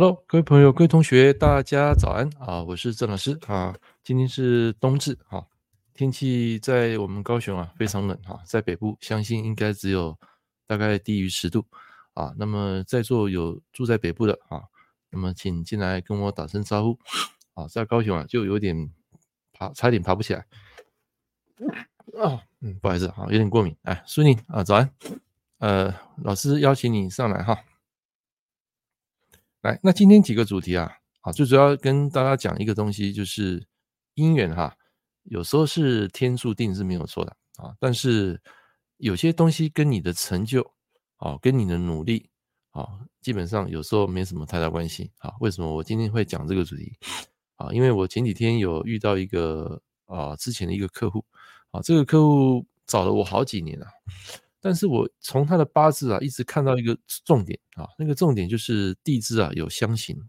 Hello，各位朋友、各位同学，大家早安啊！我是郑老师啊。今天是冬至啊，天气在我们高雄啊非常冷啊，在北部相信应该只有大概低于十度啊。那么在座有住在北部的啊，那么请进来跟我打声招呼啊。在高雄啊就有点爬，差点爬不起来啊。嗯，不好意思啊，有点过敏。哎，苏宁啊，早安。呃，老师邀请你上来哈。来，那今天几个主题啊，啊，最主要跟大家讲一个东西，就是姻缘哈，有时候是天注定是没有错的啊，但是有些东西跟你的成就啊，跟你的努力啊，基本上有时候没什么太大关系啊。为什么我今天会讲这个主题啊？因为我前几天有遇到一个啊，之前的一个客户啊，这个客户找了我好几年了。但是我从他的八字啊，一直看到一个重点啊，那个重点就是地支啊有相刑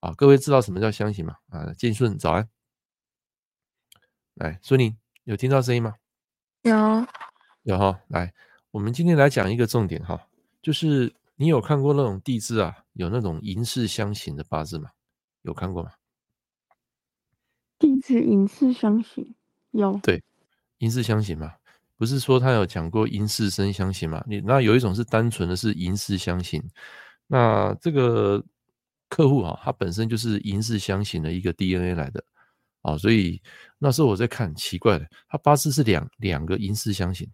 啊。各位知道什么叫相刑吗？啊，建顺早安，来，孙宁有听到声音吗？有，有哈。来，我们今天来讲一个重点哈，就是你有看过那种地支啊有那种寅巳相刑的八字吗？有看过吗？地支寅巳相刑有，对，寅巳相刑嘛。不是说他有讲过寅巳申相刑嘛？你那有一种是单纯的是寅巳相刑，那这个客户啊，他本身就是寅巳相刑的一个 DNA 来的啊，所以那时候我在看，奇怪的，他八字是两两个寅巳相刑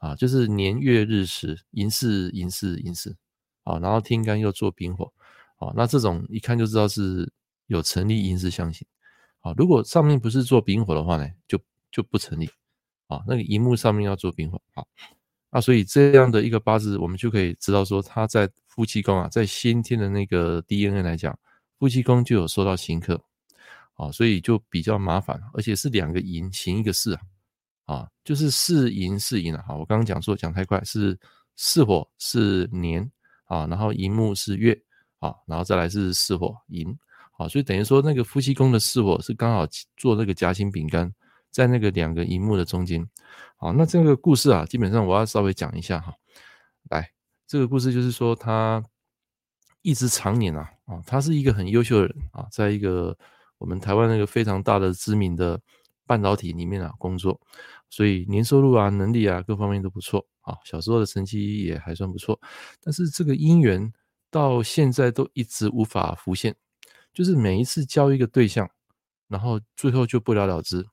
啊，就是年月日时寅巳寅巳寅巳啊，然后天干又做丙火啊，那这种一看就知道是有成立寅巳相刑啊，如果上面不是做丙火的话呢，就就不成立。啊，那个萤幕上面要做丙火啊，那所以这样的一个八字，我们就可以知道说，他在夫妻宫啊，在先天的那个 DNA 来讲，夫妻宫就有受到刑克，啊，所以就比较麻烦，而且是两个寅行一个巳啊，啊，就是巳寅巳寅啊，好，我刚刚讲说讲太快，是巳火是年啊，然后寅木是月啊，然后再来是巳火寅，好，所以等于说那个夫妻宫的巳火是刚好做那个夹心饼干。在那个两个荧幕的中间，好，那这个故事啊，基本上我要稍微讲一下哈。来，这个故事就是说，他一直常年啊，啊，他是一个很优秀的人啊，在一个我们台湾那个非常大的知名的半导体里面啊工作，所以年收入啊、能力啊各方面都不错啊，小时候的成绩也还算不错，但是这个姻缘到现在都一直无法浮现，就是每一次交一个对象，然后最后就不了了之。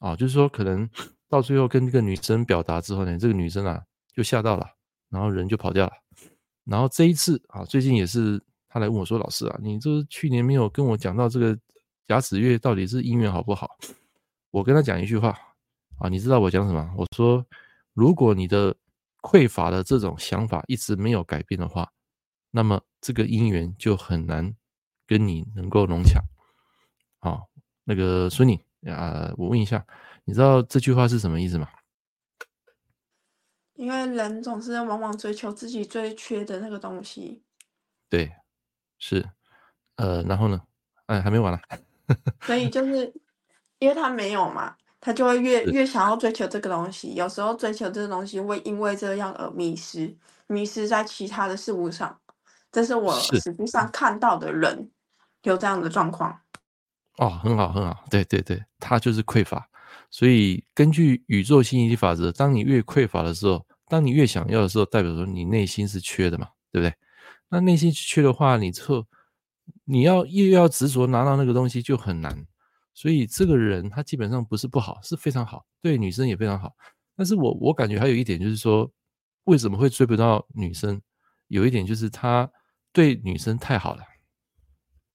啊，就是说，可能到最后跟这个女生表达之后呢，这个女生啊就吓到了，然后人就跑掉了。然后这一次啊，最近也是她来问我说：“老师啊，你这去年没有跟我讲到这个甲子月到底是姻缘好不好？”我跟她讲一句话啊，你知道我讲什么？我说：“如果你的匮乏的这种想法一直没有改变的话，那么这个姻缘就很难跟你能够融洽。”啊，那个孙宁。啊，我问一下，你知道这句话是什么意思吗？因为人总是往往追求自己最缺的那个东西。对，是，呃，然后呢？哎，还没完了。所以就是因为他没有嘛，他就会越越想要追求这个东西。有时候追求这个东西会因为这样而迷失，迷失在其他的事物上。这是我实际上看到的人有这样的状况。哦，很好，很好，对对对，他就是匮乏，所以根据宇宙吸引力法则，当你越匮乏的时候，当你越想要的时候，代表说你内心是缺的嘛，对不对？那内心缺的话，你之后你要又要执着拿到那个东西就很难，所以这个人他基本上不是不好，是非常好，对女生也非常好。但是我我感觉还有一点就是说，为什么会追不到女生？有一点就是他对女生太好了，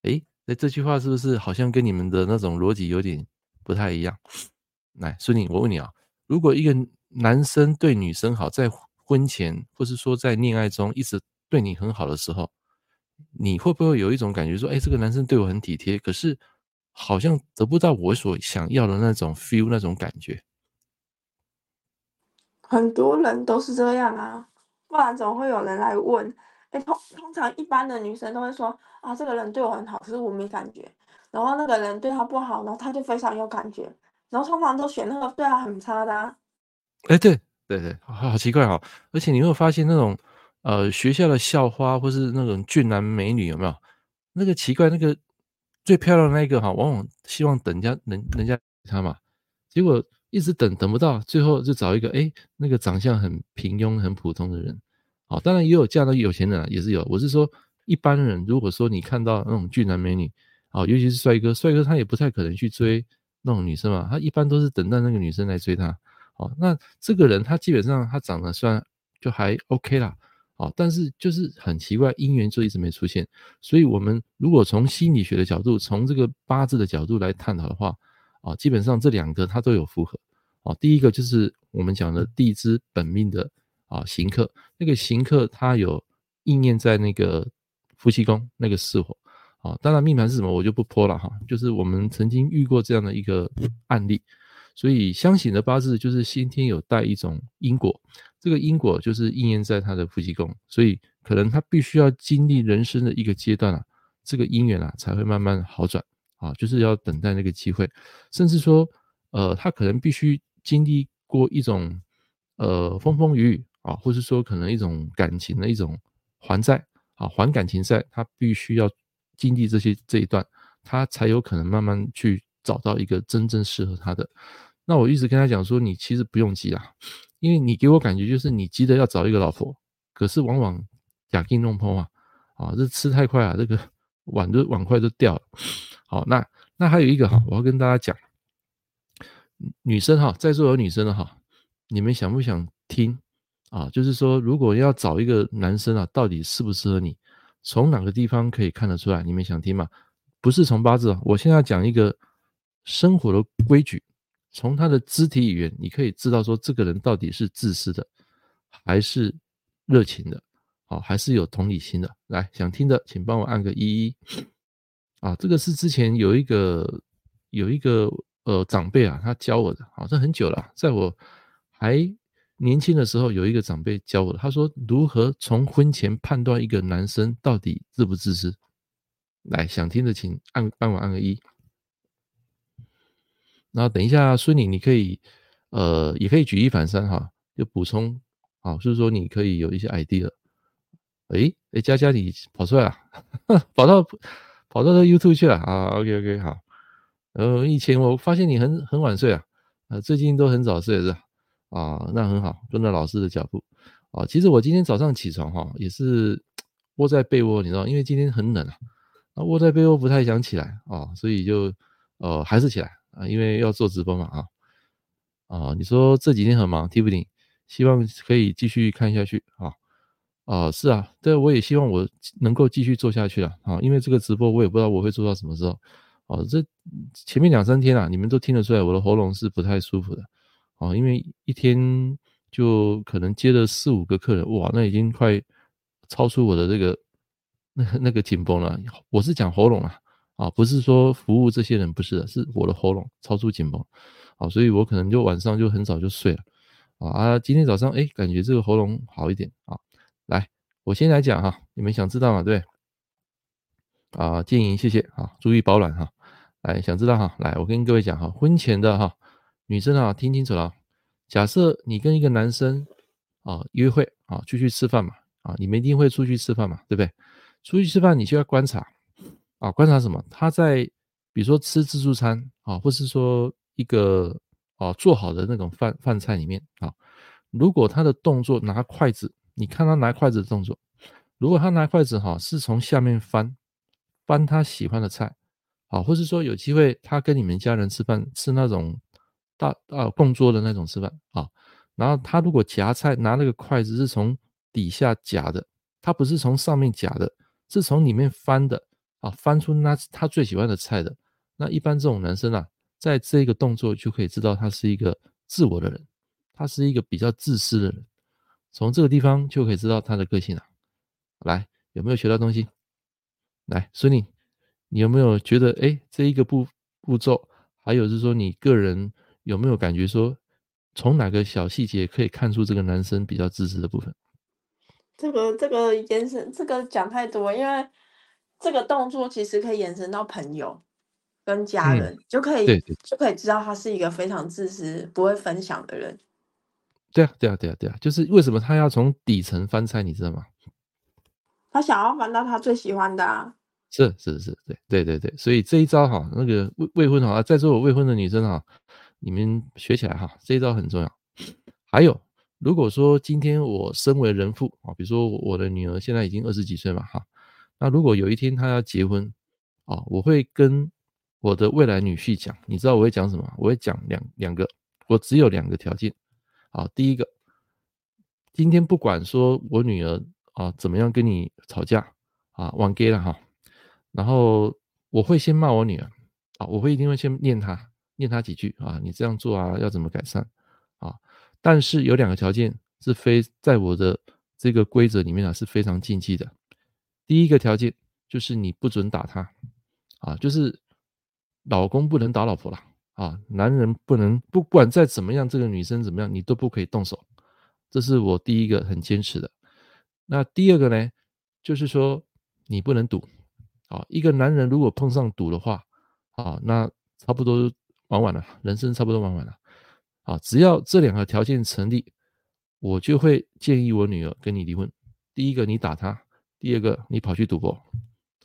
诶。那这句话是不是好像跟你们的那种逻辑有点不太一样？来，孙宁，我问你啊，如果一个男生对女生好，在婚前或是说在恋爱中一直对你很好的时候，你会不会有一种感觉说，哎，这个男生对我很体贴，可是好像得不到我所想要的那种 feel 那种感觉？很多人都是这样啊，不然怎么会有人来问？通通常一般的女生都会说啊，这个人对我很好，可是我没感觉。然后那个人对她不好，然后她就非常有感觉。然后通常都选那个对她很差的啊。哎，对对对，好，好奇怪哈！而且你会发现那种呃学校的校花或是那种俊男美女有没有？那个奇怪，那个最漂亮的那一个哈，往往希望等人家人人家他嘛，结果一直等等不到，最后就找一个哎，那个长相很平庸、很普通的人。好，当然也有嫁到有钱人啊，也是有。我是说，一般人如果说你看到那种俊男美女，啊，尤其是帅哥，帅哥他也不太可能去追那种女生嘛，他一般都是等待那个女生来追他。好，那这个人他基本上他长得算就还 OK 啦。好，但是就是很奇怪，姻缘就一直没出现。所以，我们如果从心理学的角度，从这个八字的角度来探讨的话，啊，基本上这两个他都有符合。哦，第一个就是我们讲的地支本命的啊刑克，那个刑克它有应验在那个夫妻宫那个巳火。啊，当然命盘是什么我就不泼了哈，就是我们曾经遇过这样的一个案例。所以相形的八字就是先天有带一种因果。这个因果就是应验在他的夫妻宫，所以可能他必须要经历人生的一个阶段啊，这个姻缘啊才会慢慢好转啊，就是要等待那个机会，甚至说，呃，他可能必须经历过一种呃风风雨雨啊，或是说可能一种感情的一种还债啊，还感情债，他必须要经历这些这一段，他才有可能慢慢去找到一个真正适合他的。那我一直跟他讲说，你其实不用急啊。因为你给我感觉就是你急着要找一个老婆，可是往往假进弄破啊，啊，这吃太快啊，这个碗都碗筷都掉了。好，那那还有一个哈，我要跟大家讲，女生哈，在座有女生的哈，你们想不想听啊？就是说，如果要找一个男生啊，到底适不适合你，从哪个地方可以看得出来？你们想听吗？不是从八字，我现在要讲一个生活的规矩。从他的肢体语言，你可以知道说这个人到底是自私的，还是热情的，好，还是有同理心的。来，想听的，请帮我按个一一。啊，这个是之前有一个有一个呃长辈啊，他教我的，好，这很久了，在我还年轻的时候，有一个长辈教我，他说如何从婚前判断一个男生到底自不自私。来，想听的请按帮我按个一。然后等一下，孙女，你可以，呃，也可以举一反三哈，就补充，好，就是说你可以有一些 idea。诶诶，佳佳你跑出来了，跑到跑到 YouTube 去了啊？OK OK 好。呃，以前我发现你很很晚睡啊，呃，最近都很早睡是吧？啊，那很好，跟着老师的脚步。啊，其实我今天早上起床哈，也是窝在被窝，你知道，因为今天很冷啊，那窝在被窝不太想起来啊，所以就呃还是起来。啊，因为要做直播嘛，啊，啊，你说这几天很忙，Tiffany，希望可以继续看下去，啊，啊，是啊，对，我也希望我能够继续做下去了，啊，因为这个直播我也不知道我会做到什么时候，啊，这前面两三天啊，你们都听得出来我的喉咙是不太舒服的，啊，因为一天就可能接了四五个客人，哇，那已经快超出我的这个那那个紧绷了，我是讲喉咙啊。啊，不是说服务这些人不是的，是我的喉咙超出紧绷，啊，所以我可能就晚上就很早就睡了，啊，今天早上哎，感觉这个喉咙好一点啊，来，我先来讲哈，你们想知道吗？对，啊，建议谢谢啊，注意保暖哈，来，想知道哈，来，我跟各位讲哈，婚前的哈，女生啊，听清楚了，假设你跟一个男生啊约会啊，出去吃饭嘛，啊，你们一定会出去吃饭嘛，对不对？出去吃饭你就要观察。啊，观察什么？他在比如说吃自助餐啊，或是说一个啊做好的那种饭饭菜里面啊，如果他的动作拿筷子，你看他拿筷子的动作，如果他拿筷子哈是从下面翻翻他喜欢的菜，啊，或是说有机会他跟你们家人吃饭吃那种大啊共桌的那种吃饭啊，然后他如果夹菜拿那个筷子是从底下夹的，他不是从上面夹的，是从里面翻的。啊，翻出那他最喜欢的菜的，那一般这种男生啊，在这个动作就可以知道他是一个自我的人，他是一个比较自私的人，从这个地方就可以知道他的个性了。来，有没有学到东西？来，孙女，你有没有觉得，哎，这一个步步骤，还有就是说，你个人有没有感觉说，从哪个小细节可以看出这个男生比较自私的部分？这个这个延伸，这个讲太多，因为。这个动作其实可以延伸到朋友跟家人，嗯、就可以对对就可以知道他是一个非常自私、不会分享的人。对啊，对啊，对啊，对啊，就是为什么他要从底层翻菜，你知道吗？他想要翻到他最喜欢的啊。是是是，对对对对，所以这一招哈，那个未未婚哈，在座有未婚的女生哈，你们学起来哈，这一招很重要。还有，如果说今天我身为人父啊，比如说我的女儿现在已经二十几岁嘛哈，那如果有一天她要结婚啊，我会跟我的未来女婿讲，你知道我会讲什么？我会讲两两个，我只有两个条件啊。第一个，今天不管说我女儿啊怎么样跟你吵架啊，忘给了哈。然后我会先骂我女儿啊，我会一定会先念她，念他几句啊，你这样做啊，要怎么改善啊？但是有两个条件是非在我的这个规则里面啊是非常禁忌的。第一个条件就是你不准打他啊，就是老公不能打老婆了啊，男人不能不管再怎么样，这个女生怎么样，你都不可以动手，这是我第一个很坚持的。那第二个呢，就是说你不能赌。啊，一个男人如果碰上赌的话，啊，那差不多玩完了，人生差不多玩完了。啊，只要这两个条件成立，我就会建议我女儿跟你离婚。第一个你打她，第二个你跑去赌博。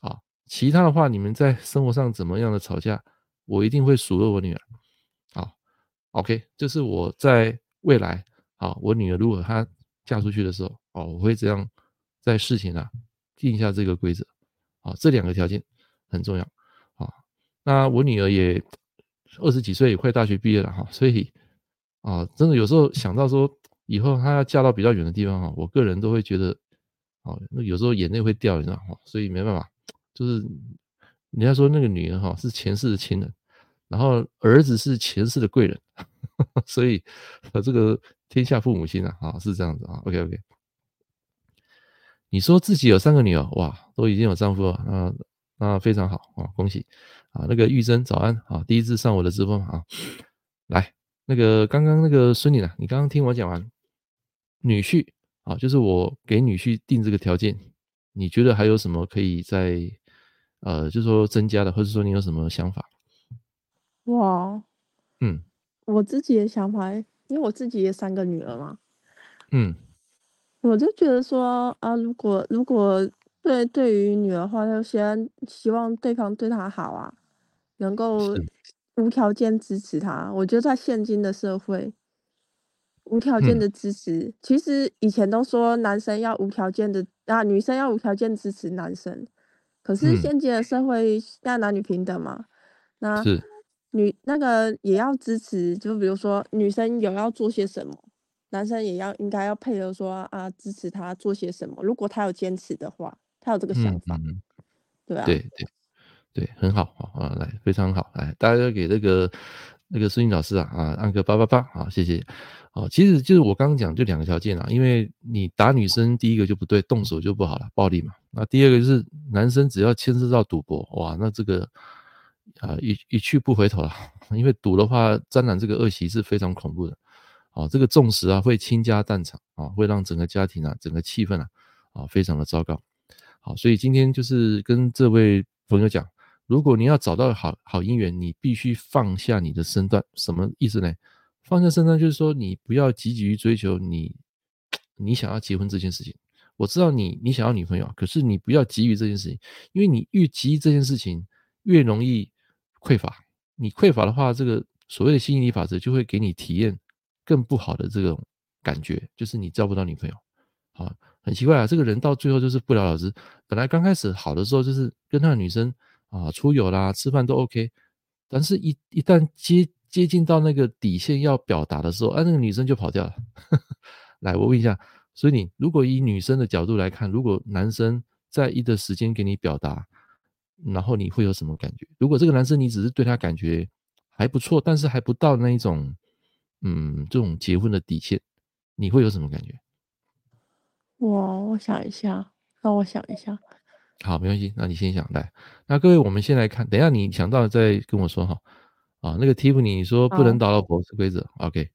啊，其他的话你们在生活上怎么样的吵架，我一定会数落我女儿。啊，OK，这是我在未来啊，我女儿如果她嫁出去的时候，哦，我会这样在事情啊定下这个规则。啊，这两个条件很重要啊。那我女儿也二十几岁，也快大学毕业了哈，所以啊，真的有时候想到说以后她要嫁到比较远的地方哈，我个人都会觉得，啊，那有时候眼泪会掉，你知道吗？所以没办法，就是人家说那个女人哈是前世的亲人，然后儿子是前世的贵人，所以这个天下父母心啊，啊是这样子啊。OK OK。你说自己有三个女儿，哇，都已经有丈夫了，啊，那非常好啊，恭喜啊！那个玉珍早安啊，第一次上我的直播啊，来，那个刚刚那个孙女呢？你刚刚听我讲完，女婿啊，就是我给女婿定这个条件，你觉得还有什么可以再呃，就是说增加的，或者说你有什么想法？哇，嗯，我自己的想法，因为我自己也三个女儿嘛，嗯。我就觉得说啊，如果如果对对于女儿的话，就先希望对方对她好啊，能够无条件支持他。我觉得在现今的社会，无条件的支持，嗯、其实以前都说男生要无条件的啊，女生要无条件支持男生。可是现今的社会，那男女平等嘛，那女那个也要支持，就比如说女生有要做些什么。男生也要应该要配合说啊，支持他做些什么。如果他有坚持的话，他有这个想法，嗯嗯、对啊，对对对，很好啊，来非常好，来大家给那个那个孙颖老师啊啊按个八八八，好谢谢。哦，其实就是我刚刚讲就两个条件啊，因为你打女生第一个就不对，动手就不好了，暴力嘛。那第二个就是男生只要牵涉到赌博，哇，那这个啊一一去不回头了，因为赌的话沾染这个恶习是非常恐怖的。啊，这个重视啊，会倾家荡产啊，会让整个家庭啊，整个气氛啊，啊，非常的糟糕。好，所以今天就是跟这位朋友讲，如果你要找到好好姻缘，你必须放下你的身段。什么意思呢？放下身段就是说，你不要急急于追求你，你想要结婚这件事情。我知道你，你想要女朋友，可是你不要急于这件事情，因为你越急于这件事情，越容易匮乏。你匮乏的话，这个所谓的吸引力法则就会给你体验。更不好的这种感觉，就是你交不到女朋友，啊，很奇怪啊，这个人到最后就是不了了之。本来刚开始好的时候，就是跟那个女生啊出游啦、吃饭都 OK，但是一一旦接接近到那个底线要表达的时候，啊，那个女生就跑掉了。来，我问一下，所以你如果以女生的角度来看，如果男生在一的时间给你表达，然后你会有什么感觉？如果这个男生你只是对他感觉还不错，但是还不到那一种。嗯，这种结婚的底线，你会有什么感觉？我我想一下，让我想一下。好，没关系，那你先想来。那各位，我们先来看，等一下你想到再跟我说哈。啊，那个 Tiffany 你说不能打老婆是规则。OK，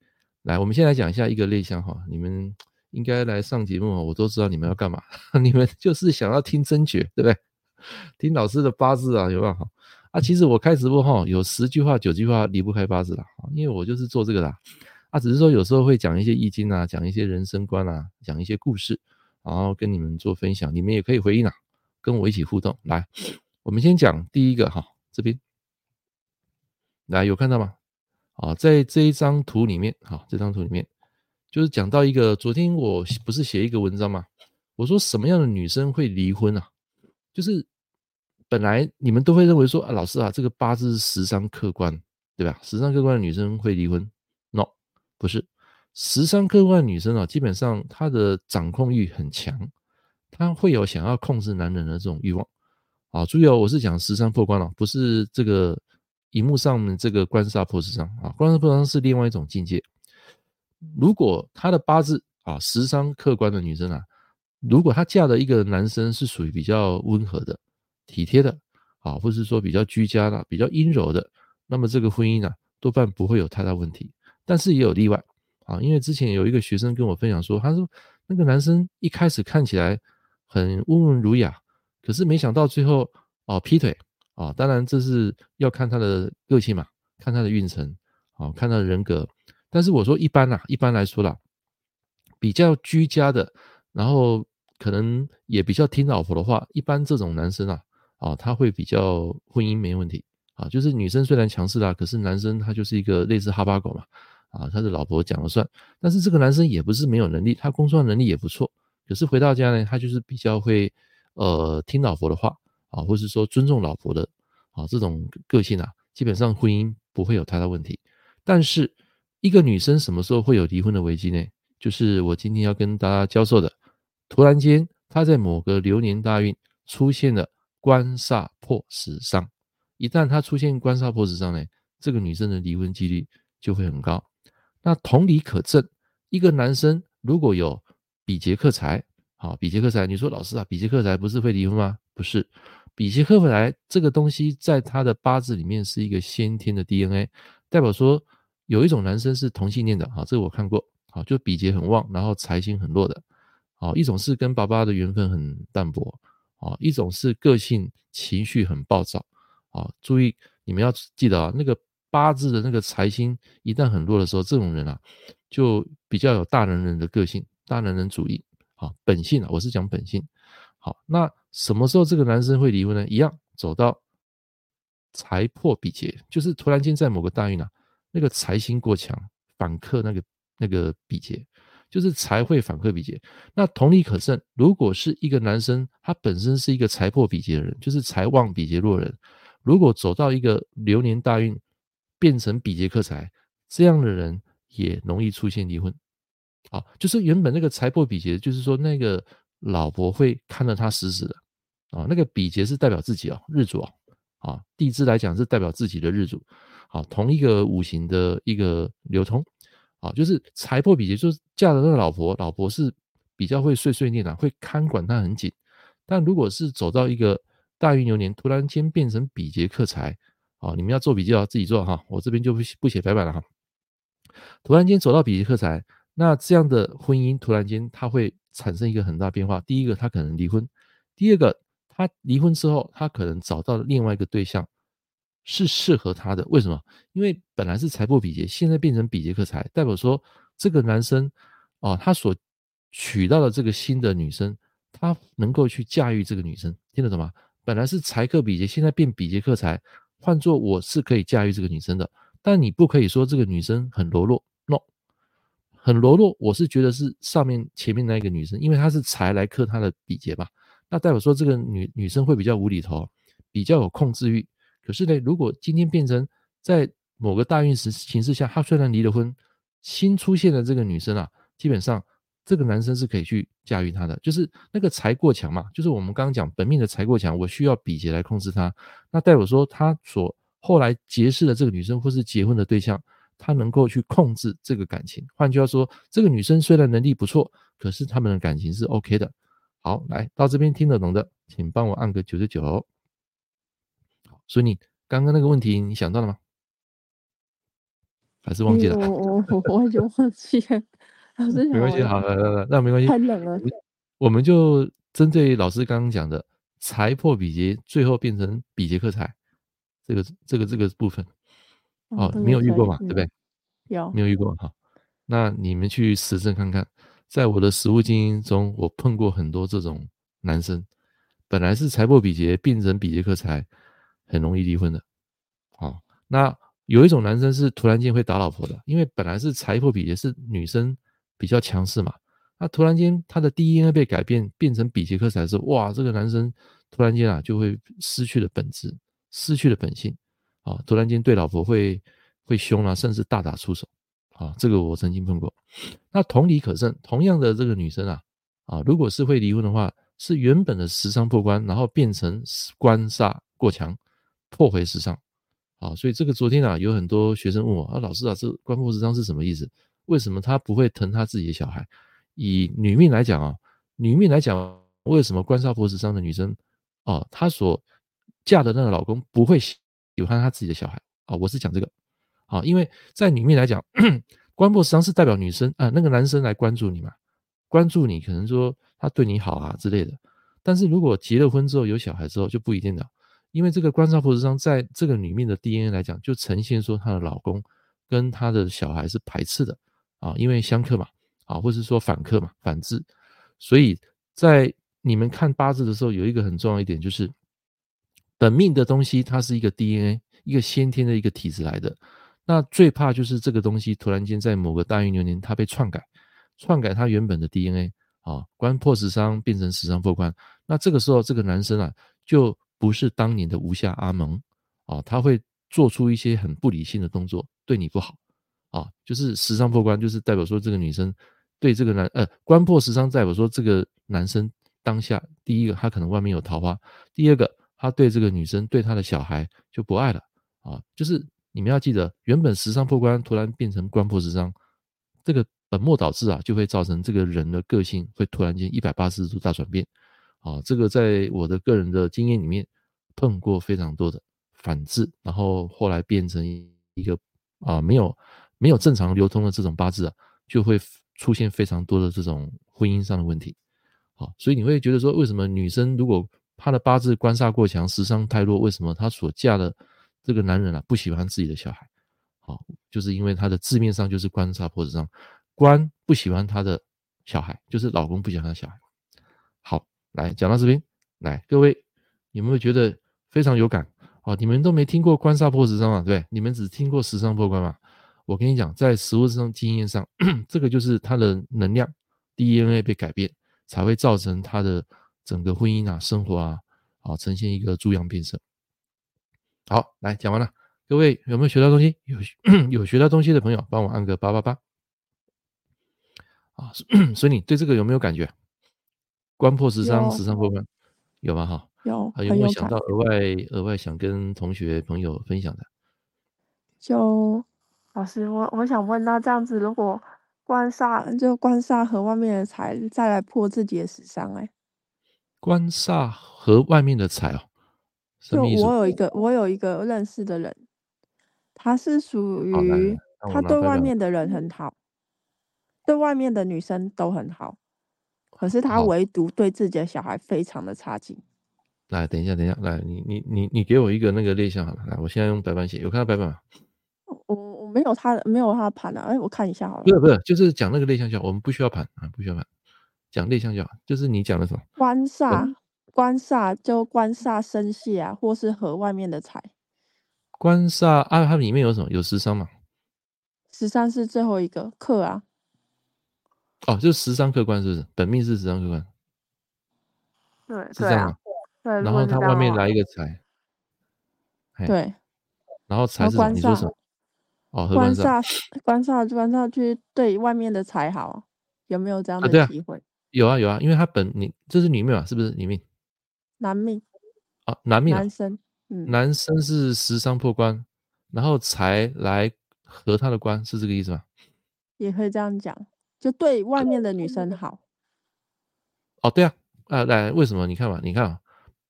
来，我们先来讲一下一个类项哈。你们应该来上节目，我都知道你们要干嘛。你们就是想要听真诀，对不对？听老师的八字啊，有没有？啊，其实我开直播哈，有十句话九句话离不开八字啦，因为我就是做这个的。啊，只是说有时候会讲一些易经啊，讲一些人生观啊，讲一些故事，然后跟你们做分享，你们也可以回应啊，跟我一起互动。来，我们先讲第一个哈，这边来有看到吗？啊，在这一张图里面，好，这张图里面就是讲到一个，昨天我不是写一个文章吗？我说什么样的女生会离婚啊？就是本来你们都会认为说啊，老师啊，这个八字是食伤克官，对吧？十三客观的女生会离婚？No，不是，十三客观的女生啊，基本上她的掌控欲很强，她会有想要控制男人的这种欲望。啊，注意哦，我是讲食伤破官了，不是这个。荧幕上的这个官杀破食伤啊，官杀破食伤是另外一种境界。如果她的八字啊，食伤客观的女生啊，如果她嫁的一个男生是属于比较温和的、体贴的啊，或是说比较居家的、比较阴柔的，那么这个婚姻呢，多半不会有太大问题。但是也有例外啊，因为之前有一个学生跟我分享说，他说那个男生一开始看起来很温文儒雅，可是没想到最后哦劈腿。啊，当然这是要看他的个性嘛，看他的运程，啊，看他的人格。但是我说一般啦，一般来说啦，比较居家的，然后可能也比较听老婆的话，一般这种男生啊，啊，他会比较婚姻没问题。啊，就是女生虽然强势啦，可是男生他就是一个类似哈巴狗嘛，啊，他的老婆讲了算。但是这个男生也不是没有能力，他工作能力也不错，可是回到家呢，他就是比较会呃听老婆的话。啊，或是说尊重老婆的啊这种个性啊，基本上婚姻不会有太大问题。但是一个女生什么时候会有离婚的危机呢？就是我今天要跟大家教授的，突然间她在某个流年大运出现了官煞破食伤，一旦她出现官煞破食伤呢，这个女生的离婚几率就会很高。那同理可证，一个男生如果有比劫克财，好，比劫克财，你说老师啊，比劫克财不是会离婚吗？不是。比劫克财这个东西，在他的八字里面是一个先天的 DNA，代表说有一种男生是同性恋的，哈，这个我看过，好，就比劫很旺，然后财星很弱的，好，一种是跟爸爸的缘分很淡薄，啊，一种是个性情绪很暴躁，啊，注意你们要记得啊，那个八字的那个财星一旦很弱的时候，这种人啊，就比较有大男人的个性，大男人主义，啊，本性啊，我是讲本性，好，那。什么时候这个男生会离婚呢？一样走到财破比劫，就是突然间在某个大运啊，那个财星过强，反克那个那个比劫，就是财会反克比劫。那同理可证，如果是一个男生，他本身是一个财破比劫的人，就是财旺比劫弱人，如果走到一个流年大运变成比劫克财，这样的人也容易出现离婚。啊，就是原本那个财破比劫，就是说那个老婆会看着他死死的。啊，那个比劫是代表自己哦，日主哦，啊，地支来讲是代表自己的日主，好，同一个五行的一个流通，啊，就是财破比劫，就是嫁的那个老婆，老婆是比较会碎碎念的，会看管他很紧，但如果是走到一个大运流年，突然间变成比劫克财，啊，你们要做笔记哦自己做哈，我这边就不不写白板了哈，突然间走到比劫克财，那这样的婚姻突然间它会产生一个很大变化，第一个他可能离婚，第二个。他离婚之后，他可能找到了另外一个对象，是适合他的。为什么？因为本来是财破比劫，现在变成比劫克财，代表说这个男生啊，他所娶到的这个新的女生，他能够去驾驭这个女生，听得懂吗？本来是财克比劫，现在变比劫克财，换作我是可以驾驭这个女生的，但你不可以说这个女生很柔弱很柔弱，我是觉得是上面前面那个女生，因为她是财来克她的比劫吧。那代表说，这个女女生会比较无厘头，比较有控制欲。可是呢，如果今天变成在某个大运时形势下，她虽然离了婚，新出现的这个女生啊，基本上这个男生是可以去驾驭她的，就是那个财过强嘛，就是我们刚刚讲本命的财过强，我需要比劫来控制她。那代表说，他所后来结识的这个女生或是结婚的对象，他能够去控制这个感情。换句话说，这个女生虽然能力不错，可是他们的感情是 OK 的。好，来到这边听得懂的，请帮我按个九十九。好，所以你刚刚那个问题你想到了吗？还是忘记了？我我我完全忘记了。老师，没关系，好，来来来，那没关系。太冷了。我们就针对老师刚刚讲的财破比劫，最后变成比劫克财，这个这个这个部分，哦，没有遇过嘛，对不对？有，没有遇过哈。那你们去实证看看。在我的实务经营中，我碰过很多这种男生，本来是财破比劫变成比劫克财，很容易离婚的。哦，那有一种男生是突然间会打老婆的，因为本来是财破比劫是女生比较强势嘛，那突然间他的 DNA 被改变变成比劫克财的时，哇，这个男生突然间啊就会失去了本质，失去了本性，啊，突然间对老婆会会凶啊，甚至大打出手，啊，这个我曾经碰过。那同理可证，同样的这个女生啊，啊，如果是会离婚的话。是原本的食伤破关，然后变成官煞过强，破回食伤。啊，所以这个昨天啊，有很多学生问我啊，老师啊，这官破食伤是什么意思？为什么他不会疼他自己的小孩？以女命来讲啊，女命来讲，为什么官煞破食伤的女生啊，她所嫁的那个老公不会喜欢他自己的小孩？啊，我是讲这个。啊，因为在里面来讲，官破食伤是代表女生啊，那个男生来关注你嘛，关注你，可能说。他对你好啊之类的，但是如果结了婚之后有小孩之后就不一定了，因为这个官煞破食伤在这个里面的 DNA 来讲，就呈现说她的老公跟她的小孩是排斥的啊，因为相克嘛，啊，或是说反克嘛，反制，所以在你们看八字的时候，有一个很重要一点就是，本命的东西它是一个 DNA，一个先天的一个体质来的，那最怕就是这个东西突然间在某个大运流年它被篡改，篡改它原本的 DNA。啊，官破十伤变成十伤破官，那这个时候这个男生啊，就不是当年的吴下阿蒙啊，他会做出一些很不理性的动作，对你不好啊，就是十伤破官，就是代表说这个女生对这个男呃官破十伤代表说这个男生当下第一个他可能外面有桃花，第二个他对这个女生对他的小孩就不爱了啊，就是你们要记得，原本食伤破官突然变成官破食伤，这个。本末倒置啊，就会造成这个人的个性会突然间一百八十度大转变，啊，这个在我的个人的经验里面碰过非常多的反制，然后后来变成一个啊没有没有正常流通的这种八字啊，就会出现非常多的这种婚姻上的问题，啊，所以你会觉得说，为什么女生如果她的八字官煞过强，食伤太弱，为什么她所嫁的这个男人啊不喜欢自己的小孩？好，就是因为她的字面上就是官煞破食伤。官不喜欢他的小孩，就是老公不喜欢他小孩。好，来讲到这边，来各位有没有觉得非常有感？哦，你们都没听过官煞破食伤嘛？对，你们只听过食伤破官嘛？我跟你讲，在实务上经验上，这个就是他的能量 DNA 被改变，才会造成他的整个婚姻啊、生活啊，啊呈现一个猪羊变色。好，来讲完了，各位有没有学到东西？有 有学到东西的朋友，帮我按个八八八。啊，所以你对这个有没有感觉？官破十伤，十伤破官，有吗？哈，有。还有没有想到额外额外想跟同学朋友分享的？就老师，我我想问，那这样子，如果官煞就官煞和外面的财再来破自己的食伤，哎，官煞和外面的财哦，就我有一个我有一个认识的人，他是属于他对外面的人很好。对外面的女生都很好，可是他唯独对自己的小孩非常的差劲。来，等一下，等一下，来，你你你你给我一个那个类象好了，来，我现在用白板写，有看到白板吗？我我没有他的，没有他的盘啊，哎，我看一下好了。不是不是，就是讲那个类象就好，我们不需要盘啊，不需要盘，讲类象就好，就是你讲的什么？官煞，官煞就官煞生泄啊，或是和外面的财。官煞啊，它里面有什么？有食伤吗？食伤是最后一个克啊。哦，就是食伤克官是不是？本命是十伤客官，对，是这样吗？对，然后它外面来一个财，对，然后财是你说什么？哦，官煞，官煞，官煞去对外面的财好，有没有这样的机会？有啊有啊，因为他本你这是女命嘛，是不是女命？男命啊，男命，男生，嗯，男生是食伤破关，然后财来合他的关，是这个意思吗？也可以这样讲。就对外面的女生好，哦，对啊，啊，来，为什么？你看嘛，你看啊，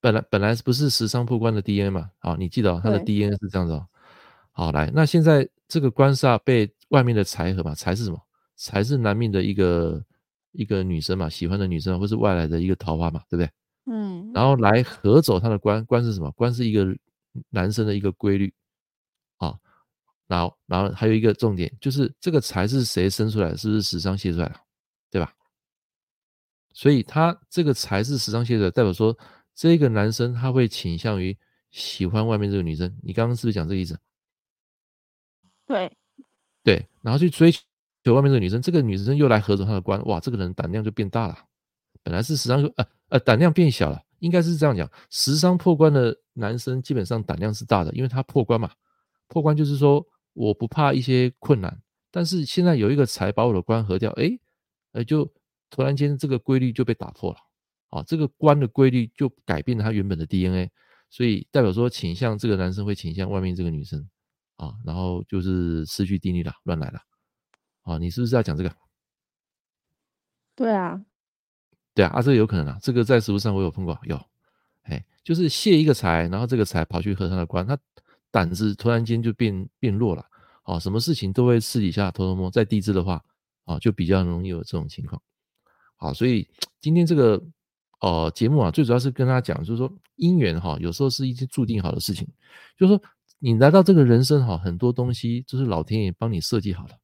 本来本来不是食伤破关的 DNA 嘛，好，你记得他的 DNA 是这样子哦。好，来，那现在这个官煞被外面的财合嘛，财是什么？财是男命的一个一个女生嘛，喜欢的女生，或是外来的一个桃花嘛，对不对？嗯，然后来合走他的官，官是什么？官是一个男生的一个规律啊。然后，然后还有一个重点，就是这个财是谁生出来的？是不是食伤泄出来的？对吧？所以他这个财是食伤泄出来的，代表说这个男生他会倾向于喜欢外面这个女生。你刚刚是不是讲这个意思？对，对，然后去追求外面这个女生，这个女生又来合走他的关，哇，这个人胆量就变大了。本来是十伤呃呃胆量变小了，应该是这样讲，十伤破关的男生基本上胆量是大的，因为他破关嘛，破关就是说我不怕一些困难，但是现在有一个财把我的关合掉，诶，呃就突然间这个规律就被打破了，啊，这个关的规律就改变了他原本的 DNA，所以代表说倾向这个男生会倾向外面这个女生。啊，然后就是失去定力了，乱来了。啊，你是不是要讲这个？对啊，对啊，啊，这个有可能啊，这个在实物上我有碰过，有，哎，就是泄一个财，然后这个财跑去和他的官，他胆子突然间就变变弱了。哦，什么事情都会私底下偷偷摸，在地支的话，哦，就比较容易有这种情况。好，所以今天这个呃节目啊，最主要是跟大家讲，就是说姻缘哈，有时候是一件注定好的事情，就是说。你来到这个人生哈，很多东西就是老天爷帮你设计好了。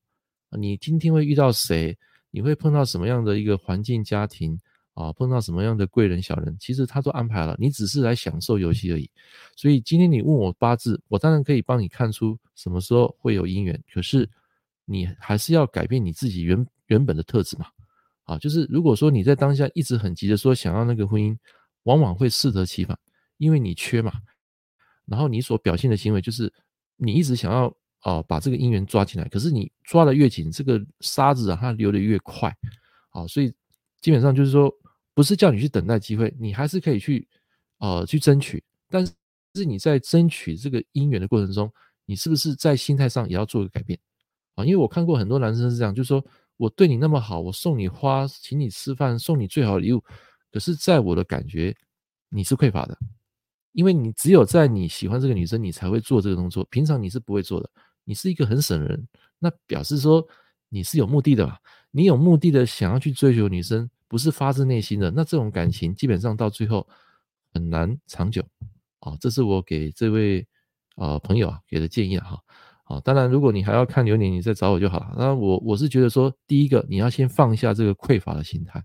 你今天会遇到谁？你会碰到什么样的一个环境、家庭啊？碰到什么样的贵人、小人？其实他都安排了，你只是来享受游戏而已。所以今天你问我八字，我当然可以帮你看出什么时候会有姻缘。可是你还是要改变你自己原原本的特质嘛。啊，就是如果说你在当下一直很急着说想要那个婚姻，往往会适得其反，因为你缺嘛。然后你所表现的行为就是，你一直想要哦、把这个姻缘抓进来，可是你抓得越紧，这个沙子啊它流得越快，啊，所以基本上就是说，不是叫你去等待机会，你还是可以去呃去争取，但是是你在争取这个姻缘的过程中，你是不是在心态上也要做个改变啊？因为我看过很多男生是这样，就是说我对你那么好，我送你花，请你吃饭，送你最好的礼物，可是在我的感觉，你是匮乏的。因为你只有在你喜欢这个女生，你才会做这个动作。平常你是不会做的。你是一个很省的人，那表示说你是有目的的吧？你有目的的想要去追求女生，不是发自内心的，那这种感情基本上到最后很难长久。啊，这是我给这位啊朋友啊给的建议哈。啊，当然如果你还要看流年，你再找我就好了。那我我是觉得说，第一个你要先放下这个匮乏的心态，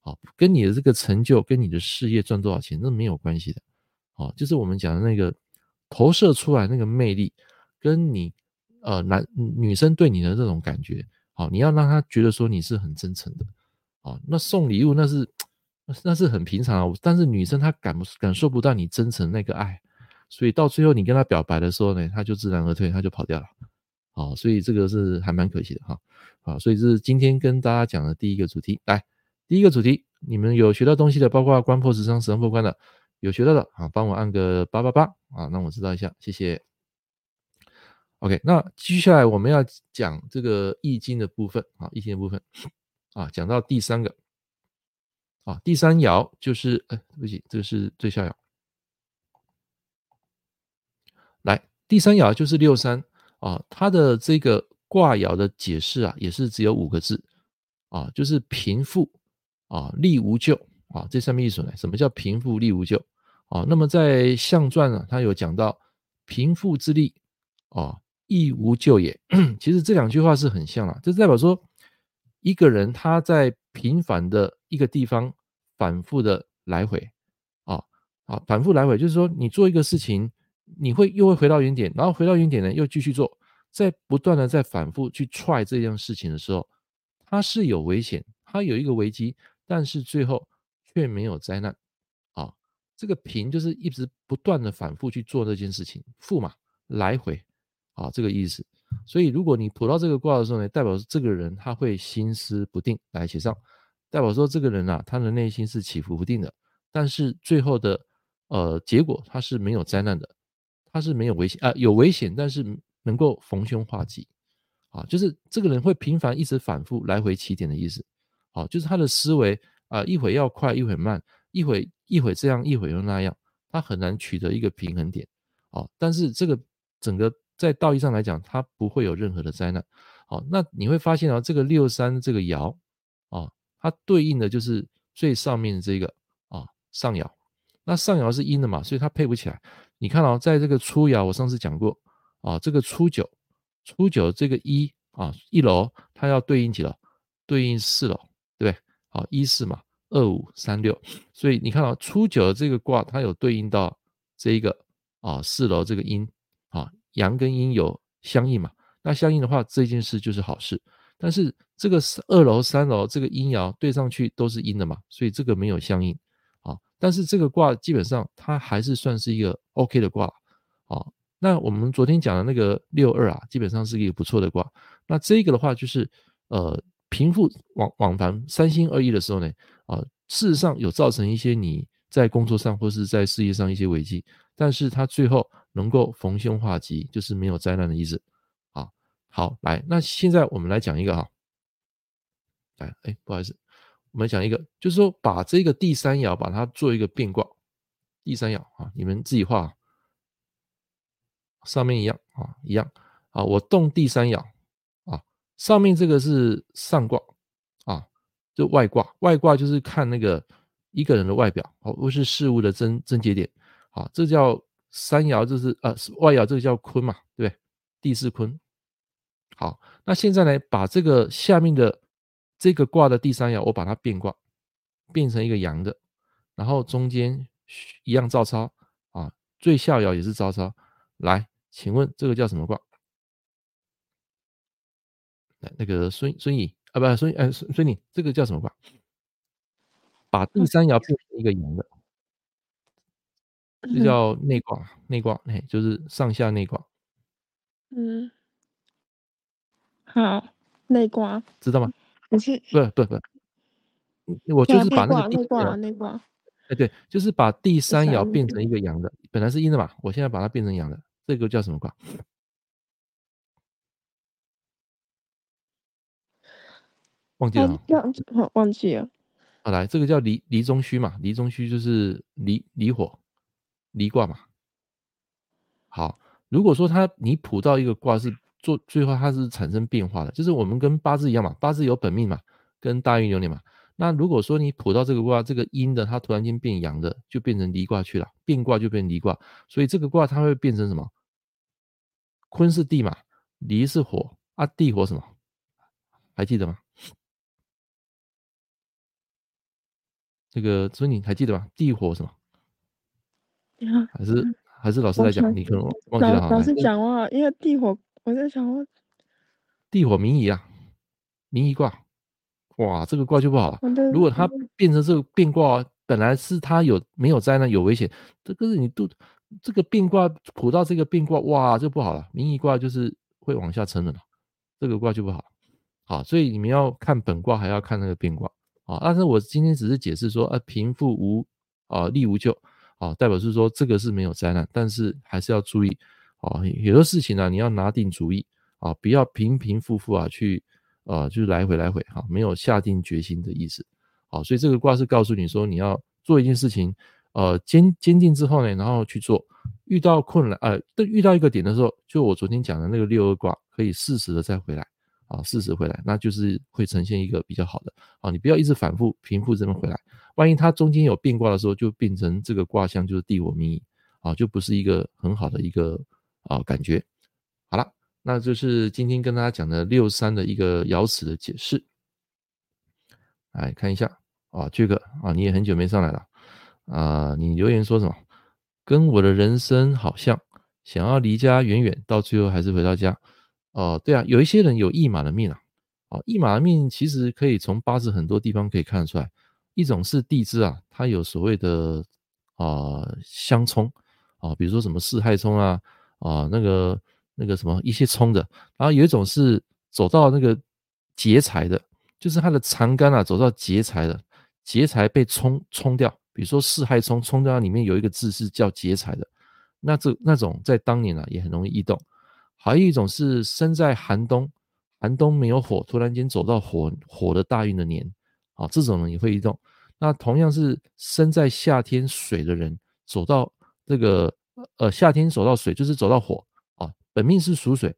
好，跟你的这个成就跟你的事业赚多少钱那没有关系的。哦，就是我们讲的那个投射出来那个魅力，跟你呃男女生对你的这种感觉，好，你要让他觉得说你是很真诚的，哦，那送礼物那是那是很平常啊，但是女生她感不感受不到你真诚那个爱，所以到最后你跟她表白的时候呢，她就自然而退，她就跑掉了，好，所以这个是还蛮可惜的哈，好，所以这是今天跟大家讲的第一个主题，来，第一个主题，你们有学到东西的，包括关破十伤，十伤破关的。有学到的啊，帮我按个八八八啊，让我知道一下，谢谢。OK，那接下来我们要讲这个易经的部分啊，易经的部分啊，讲到第三个啊，第三爻就是，哎，对不起，这个是最下爻。来，第三爻就是六三啊，它的这个卦爻的解释啊，也是只有五个字啊，就是贫富啊，利无咎。啊，这上面意思呢？什么叫贫富利无咎？啊，那么在象传呢，它有讲到贫富之利，啊，亦无咎也。其实这两句话是很像啊，这代表说一个人他在平凡的一个地方反复的来回，啊啊，反复来回，就是说你做一个事情，你会又会回到原点，然后回到原点呢又继续做，在不断的在反复去踹这件事情的时候，它是有危险，它有一个危机，但是最后。却没有灾难，啊，这个贫就是一直不断的反复去做这件事情，富嘛，来回，啊，这个意思。所以如果你卜到这个卦的时候呢，代表这个人他会心思不定，来写上，代表说这个人啊，他的内心是起伏不定的，但是最后的呃结果他是没有灾难的，他是没有危险啊，有危险，但是能够逢凶化吉，啊，就是这个人会频繁一直反复来回起点的意思，啊，就是他的思维。啊，一会要快，一会慢，一会一会这样，一会又那样，他很难取得一个平衡点。啊，但是这个整个在道义上来讲，它不会有任何的灾难。好，那你会发现啊，这个六三这个爻啊，它对应的就是最上面这个啊上爻。那上爻是阴的嘛，所以它配不起来。你看哦，在这个初爻，我上次讲过啊，这个初九，初九这个一啊，一楼它要对应几楼？对应四楼，对不对？好，一四嘛，二五三六，所以你看到初九的这个卦，它有对应到这一个啊四楼这个阴阳跟阴有相应嘛？那相应的话，这件事就是好事。但是这个二楼三楼这个阴爻对上去都是阴的嘛，所以这个没有相应啊。但是这个卦基本上它还是算是一个 OK 的卦啊。那我们昨天讲的那个六二啊，基本上是一个不错的卦。那这个的话就是呃。贫富往往返三心二意的时候呢，啊，事实上有造成一些你在工作上或是在事业上一些危机，但是它最后能够逢凶化吉，就是没有灾难的意思。啊，好，来，那现在我们来讲一个哈，来，哎，不好意思，我们讲一个，就是说把这个第三爻把它做一个变卦，第三爻啊，你们自己画，上面一样啊，一样啊，我动第三爻啊。上面这个是上卦啊，就外卦。外卦就是看那个一个人的外表，哦，不是事物的真真结点。好，这叫三爻，就是呃外爻，这个叫坤嘛，对不对？地势坤。好，那现在呢，把这个下面的这个卦的第三爻，我把它变卦，变成一个阳的，然后中间一样照抄啊，最下爻也是照抄。来，请问这个叫什么卦？那个孙孙乙啊，不孙呃孙孙女，这个叫什么卦？把第三爻变成一个阳的，这叫内卦。内卦，哎，就是上下内卦。嗯，好，内卦知道吗？不是，不不不，我就是把那个内卦内卦。哎，对，就是把第三爻变成一个阳的，本来是阴的嘛，我现在把它变成阳的，这个叫什么卦？忘记了，好，忘记了。好，来，这个叫离离中虚嘛，离中虚就是离离火，离卦嘛。好，如果说它你卜到一个卦是做最后它是产生变化的，就是我们跟八字一样嘛，八字有本命嘛，跟大运流年嘛。那如果说你卜到这个卦，这个阴的它突然间变阳的，就变成离卦去了，变卦就变离卦，所以这个卦它会变成什么？坤是地嘛，离是火啊，地火什么？还记得吗？这个所以你还记得吧？地火什么？还是 还是老师来讲？你可能忘记了哈。老师讲话，因为地火，我在想话。地火明夷啊，明夷卦，哇，这个卦就不好了。如果它变成这个变卦，本来是它有没有灾难有危险，这个是你都这个变卦普到这个变卦，哇，就不好了。明夷卦就是会往下沉的嘛，这个卦就不好。好，所以你们要看本卦，还要看那个变卦。啊，但是我今天只是解释说，呃，贫富无啊，利无救，啊，代表是说这个是没有灾难，但是还是要注意，啊，有的事情呢，你要拿定主意，啊，不要平平复复啊，去，啊，就是来回来回，哈，没有下定决心的意思，好，所以这个卦是告诉你说，你要做一件事情，呃，坚坚定之后呢，然后去做，遇到困难，呃，遇到一个点的时候，就我昨天讲的那个六二卦，可以适时的再回来。啊，适时回来，那就是会呈现一个比较好的啊。你不要一直反复平复这么回来，万一它中间有变卦的时候，就变成这个卦象就是地火明夷啊，就不是一个很好的一个啊感觉。好了，那就是今天跟大家讲的六三的一个爻辞的解释。来看一下啊，这个啊，你也很久没上来了啊，你留言说什么？跟我的人生好像，想要离家远远，到最后还是回到家。哦、对啊，有一些人有驿马的命啊，哦，驿马的命其实可以从八字很多地方可以看得出来。一种是地支啊，它有所谓的啊、相冲啊，比如说什么四害冲啊，啊那个那个什么一些冲的。然后有一种是走到那个劫财的，就是它的长干啊走到劫财的，劫财被冲冲掉。比如说四害冲冲掉里面有一个字是叫劫财的，那这那种在当年啊也很容易异动。还有一种是生在寒冬，寒冬没有火，突然间走到火火的大运的年，啊，这种人也会移动。那同样是生在夏天水的人，走到这个呃夏天走到水，就是走到火啊，本命是属水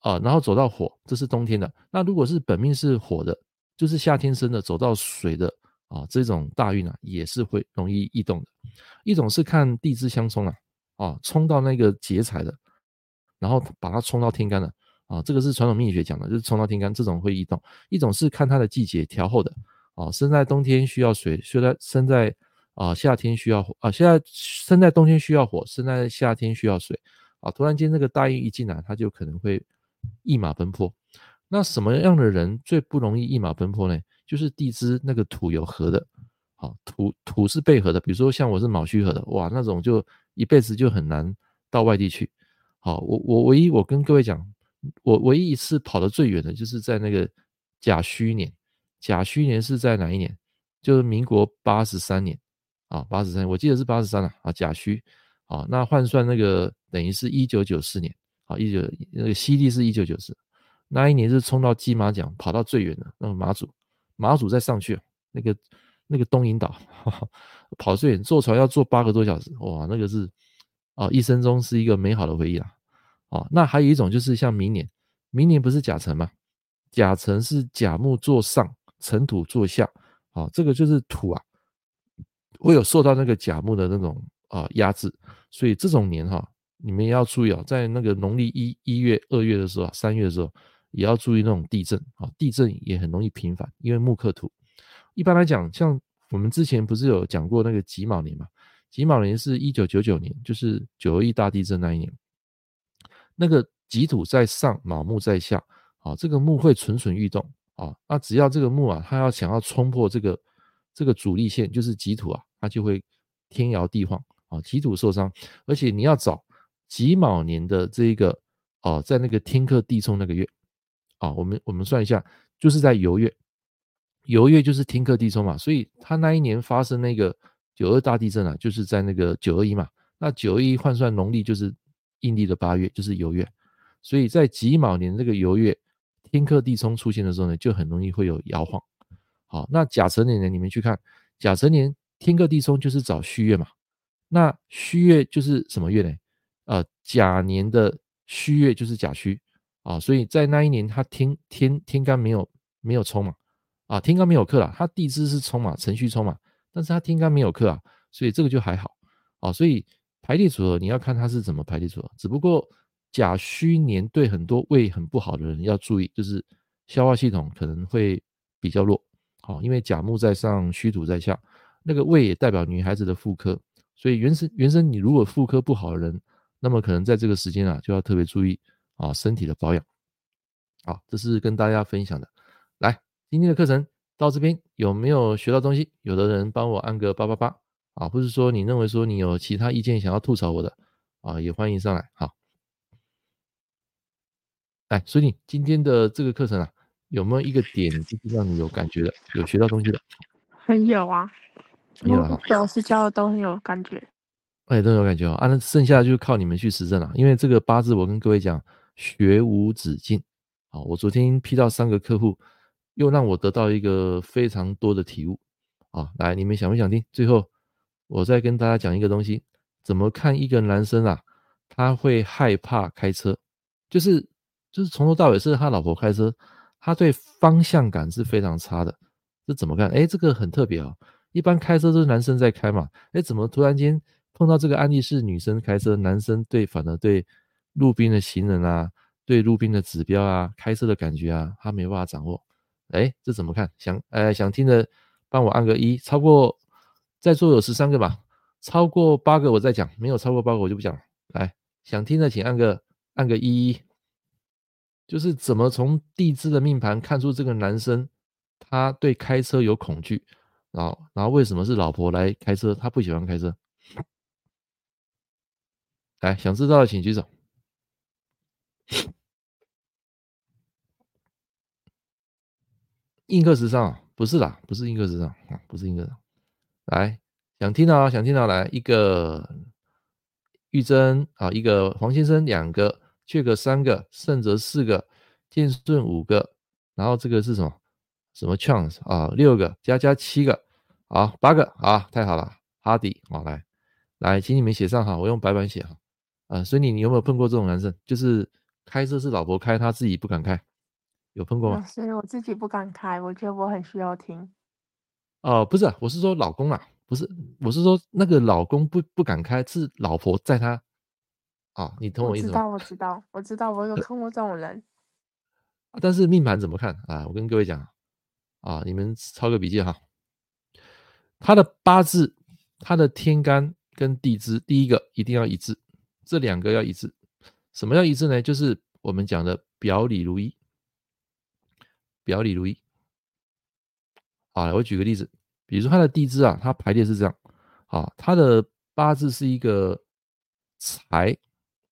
啊，然后走到火，这是冬天的。那如果是本命是火的，就是夏天生的，走到水的啊，这种大运啊，也是会容易异动的。一种是看地支相冲啊，啊，冲到那个劫财的。然后把它冲到天干了啊，这个是传统命理学讲的，就是冲到天干这种会异动。一种是看它的季节调后的啊，生在冬天需要水，生在生在啊夏天需要火啊，现在生在冬天需要火，生在夏天需要水啊。突然间那个大运一进来，他就可能会一马奔破。那什么样的人最不容易一马奔破呢？就是地支那个土有合的，好，土土是背合的，比如说像我是卯戌合的，哇，那种就一辈子就很难到外地去。好，我我唯一我跟各位讲，我唯一一次跑得最远的就是在那个甲戌年，甲戌年是在哪一年？就是民国八十三年啊，八十三，我记得是八十三了啊，甲戌，啊，那换算那个等于是一九九四年，啊，一九那个西历是一九九四。那一年是冲到金马奖，跑到最远的那个马祖，马祖再上去，那个那个东引岛，跑最远，坐船要坐八个多小时，哇，那个是啊，一生中是一个美好的回忆啊。哦，那还有一种就是像明年，明年不是甲辰吗？甲辰是甲木坐上，辰土坐下，啊，这个就是土啊，会有受到那个甲木的那种啊压制，所以这种年哈，你们也要注意啊，在那个农历一一月、二月的时候，三月的时候。也要注意那种地震啊，地震也很容易频繁，因为木克土。一般来讲，像我们之前不是有讲过那个己卯年嘛？己卯年是一九九九年，就是九二一大地震那一年。那个己土在上，卯木在下，啊，这个木会蠢蠢欲动啊。那只要这个木啊，它要想要冲破这个这个阻力线，就是己土啊，它就会天摇地晃啊，己土受伤。而且你要找己卯年的这一个哦，在那个天克地冲那个月。啊，我们我们算一下，就是在酉月，酉月就是天克地冲嘛，所以它那一年发生那个九二大地震啊，就是在那个九二一嘛。那九二一换算农历就是阴历的八月，就是酉月，所以在己卯年这个酉月，天克地冲出现的时候呢，就很容易会有摇晃。好，那甲辰年呢，你们去看甲辰年天克地冲就是找戌月嘛，那戌月就是什么月呢？呃，甲年的戌月就是甲戌。啊，所以在那一年，他天天天干没有没有冲嘛，啊，天干没有克了，他地支是冲嘛，辰戌冲嘛，但是他听干没有克啊，所以这个就还好啊。所以排列组合你要看他是怎么排列组合，只不过甲戌年对很多胃很不好的人要注意，就是消化系统可能会比较弱，好，因为甲木在上，戌土在下，那个胃也代表女孩子的妇科，所以原生原生你如果妇科不好的人，那么可能在这个时间啊就要特别注意。啊，身体的保养，好，这是跟大家分享的。来，今天的课程到这边，有没有学到东西？有的人帮我按个八八八啊，或者说你认为说你有其他意见想要吐槽我的啊，也欢迎上来。好，来，所以你今天的这个课程啊，有没有一个点就是让你有感觉的，有学到东西的？很有啊，有啊，老师教的都很有感觉，哎，都有感觉哦。啊，那剩下的就靠你们去实证了，因为这个八字我跟各位讲。学无止境，好，我昨天批到三个客户，又让我得到一个非常多的体悟，啊，来，你们想不想听？最后，我再跟大家讲一个东西，怎么看一个男生啊，他会害怕开车，就是就是从头到尾是他老婆开车，他对方向感是非常差的，这怎么看？哎，这个很特别啊，一般开车都是男生在开嘛，哎，怎么突然间碰到这个案例是女生开车，男生对，反而对。路边的行人啊，对路边的指标啊，开车的感觉啊，他没办法掌握。哎，这怎么看？想，哎，想听的，帮我按个一。超过在座有十三个吧，超过八个我再讲，没有超过八个我就不讲了。来，想听的请按个按个一。就是怎么从地支的命盘看出这个男生他对开车有恐惧，然后然后为什么是老婆来开车，他不喜欢开车？来，想知道的请举手。印刻石上不是啦，不是印刻石上啊，不是印刻。来，想听到想听到来一个玉珍啊，一个黄先生两个，缺个三个，胜则四个，建顺五个，然后这个是什么？什么 chance 啊？六个加加七个，好八个啊，太好了，哈迪好来来，请你们写上哈，我用白板写哈啊。所以你你有没有碰过这种男生？就是。开车是老婆开，他自己不敢开，有碰过吗？所以我自己不敢开，我觉得我很需要听。哦、呃，不是，我是说老公啊，不是，我是说那个老公不不敢开，是老婆在他。啊、哦，你懂我意思吗？我知道，我知道，我知道，我有看过这种人。但是命盘怎么看啊？我跟各位讲啊，你们抄个笔记哈。他的八字，他的天干跟地支，第一个一定要一致，这两个要一致。什么叫一致呢？就是我们讲的表里如一，表里如一。啊，我举个例子，比如说他的地支啊，它排列是这样，啊，他的八字是一个财，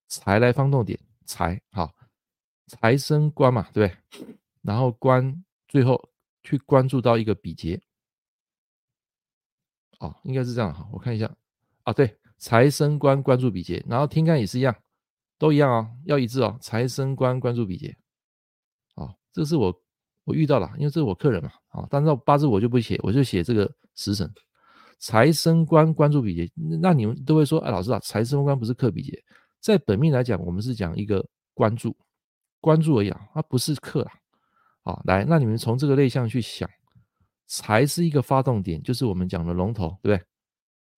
财来方动点，财，好，财生官嘛，对不对？然后官最后去关注到一个比劫。哦，应该是这样哈，我看一下啊，对，财生官关注比劫，然后天干也是一样，都一样哦，要一致哦，财生官关注比劫，哦，这是我我遇到了，因为这是我客人嘛，啊，但是八字我就不写，我就写这个时辰，财生官关注比劫，那你们都会说，哎，老师啊，财生官不是克比劫，在本命来讲，我们是讲一个关注，关注而已啊，它不是克啊，好，来，那你们从这个类象去想。财是一个发动点，就是我们讲的龙头，对不对？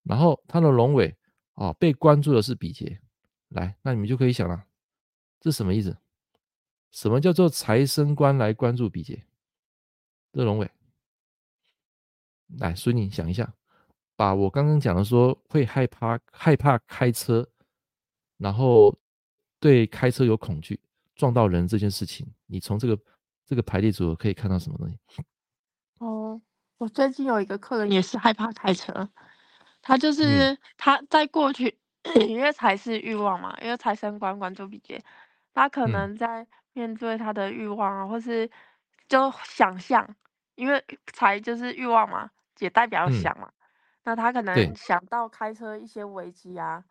然后它的龙尾啊，被关注的是比劫。来，那你们就可以想了，这什么意思？什么叫做财生官来关注比劫？乐龙伟。来，孙宁想一下，把我刚刚讲的说会害怕害怕开车，然后对开车有恐惧，撞到人这件事情，你从这个这个排列组合可以看到什么东西？哦，我最近有一个客人也是害怕开车，他就是他在过去，嗯、因为财是欲望嘛，因为财生官关注比劫，他可能在面对他的欲望啊，或是就想象，因为财就是欲望嘛，也代表想嘛，嗯、那他可能想到开车一些危机啊，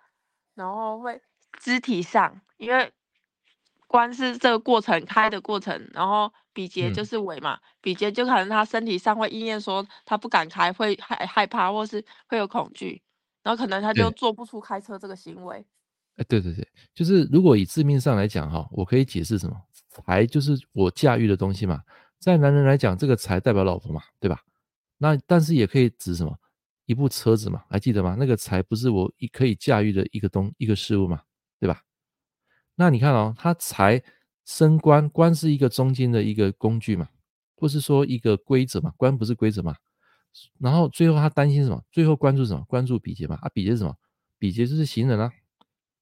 然后会肢体上，因为。官是这个过程开的过程，然后比劫就是尾嘛，嗯、比劫就可能他身体上会应验说他不敢开，会害害怕或是会有恐惧，然后可能他就做不出开车这个行为。哎，对对对，就是如果以字面上来讲哈，我可以解释什么？财就是我驾驭的东西嘛，在男人来讲，这个财代表老婆嘛，对吧？那但是也可以指什么？一部车子嘛，还记得吗？那个财不是我一可以驾驭的一个东一个事物嘛，对吧？那你看哦，他财升官，官是一个中间的一个工具嘛，或是说一个规则嘛，官不是规则嘛。然后最后他担心什么？最后关注什么？关注比劫嘛。啊，比劫是什么？比劫就是行人啊。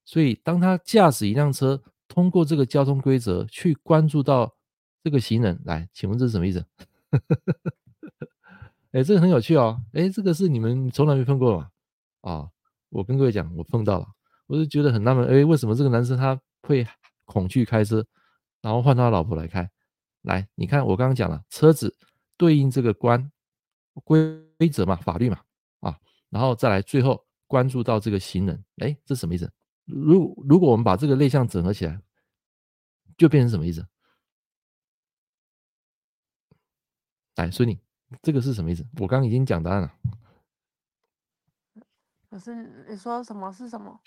所以当他驾驶一辆车，通过这个交通规则去关注到这个行人，来，请问这是什么意思？哎，这个很有趣哦。哎，这个是你们从来没碰过吗？啊、我跟各位讲，我碰到了，我就觉得很纳闷，哎，为什么这个男生他？会恐惧开车，然后换他老婆来开。来，你看我刚刚讲了，车子对应这个关规规则嘛，法律嘛，啊，然后再来最后关注到这个行人，哎，这什么意思？如如果我们把这个类项整合起来，就变成什么意思？来，孙你，这个是什么意思？我刚刚已经讲答案了。可是你说什么是什么？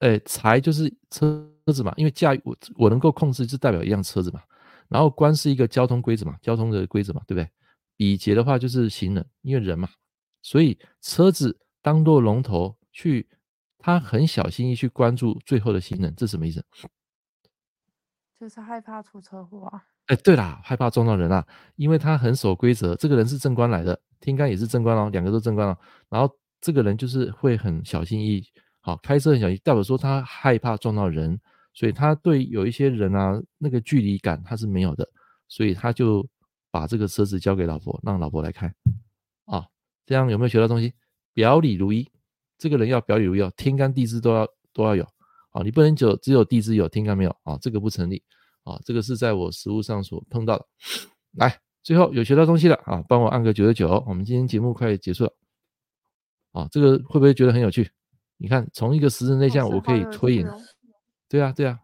哎，财就是车子嘛，因为驾驭我我能够控制，就代表一辆车子嘛。然后官是一个交通规则嘛，交通的规则嘛，对不对？比劫的话就是行人，因为人嘛，所以车子当做龙头去，他很小心翼翼去关注最后的行人，这什么意思？就是害怕出车祸啊。哎，对啦，害怕撞到人啊，因为他很守规则。这个人是正官来的，天干也是正官哦，两个都正官哦。然后这个人就是会很小心翼翼。好，开车很小心，代表说他害怕撞到人，所以他对有一些人啊，那个距离感他是没有的，所以他就把这个车子交给老婆，让老婆来开。啊，这样有没有学到东西？表里如一，这个人要表里如一，天干地支都要都要有。啊，你不能就只有地支有，天干没有啊，这个不成立。啊，这个是在我实务上所碰到的。来，最后有学到东西了啊，帮我按个九十九。我们今天节目快结束了。啊，这个会不会觉得很有趣？你看，从一个时辰内向，我可以推演。对啊，对啊，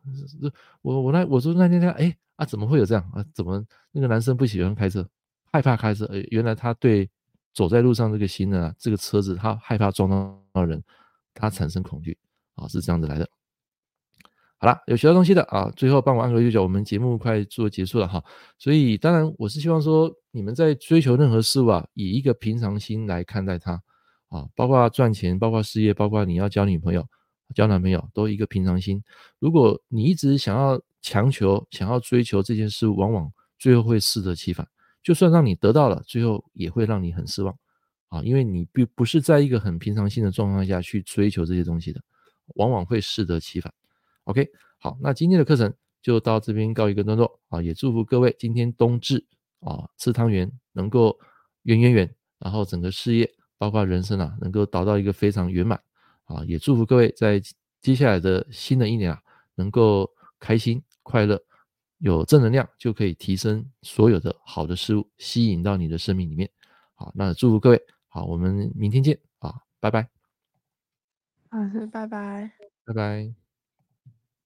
我我那我说那天他哎啊，怎么会有这样啊？怎么那个男生不喜欢开车，害怕开车？哎，原来他对走在路上这个行人啊，这个车子他害怕撞到人，他产生恐惧啊，是这样子来的。好了，有学到东西的啊，最后帮我按个右脚，我们节目快做结束了哈。所以当然我是希望说，你们在追求任何事物啊，以一个平常心来看待它。啊，包括赚钱，包括事业，包括你要交女朋友、交男朋友，都一个平常心。如果你一直想要强求、想要追求这件事，往往最后会适得其反。就算让你得到了，最后也会让你很失望啊，因为你并不是在一个很平常心的状况下去追求这些东西的，往往会适得其反。OK，好，那今天的课程就到这边告一个段落啊，也祝福各位今天冬至啊吃汤圆能够圆圆圆，然后整个事业包括人生啊能够达到一个非常圆满啊，也祝福各位在接下来的新的一年啊能够开心快乐。有正能量就可以提升所有的好的事物，吸引到你的生命里面。好，那祝福各位，好，我们明天见啊，拜拜。嗯，拜拜，拜拜。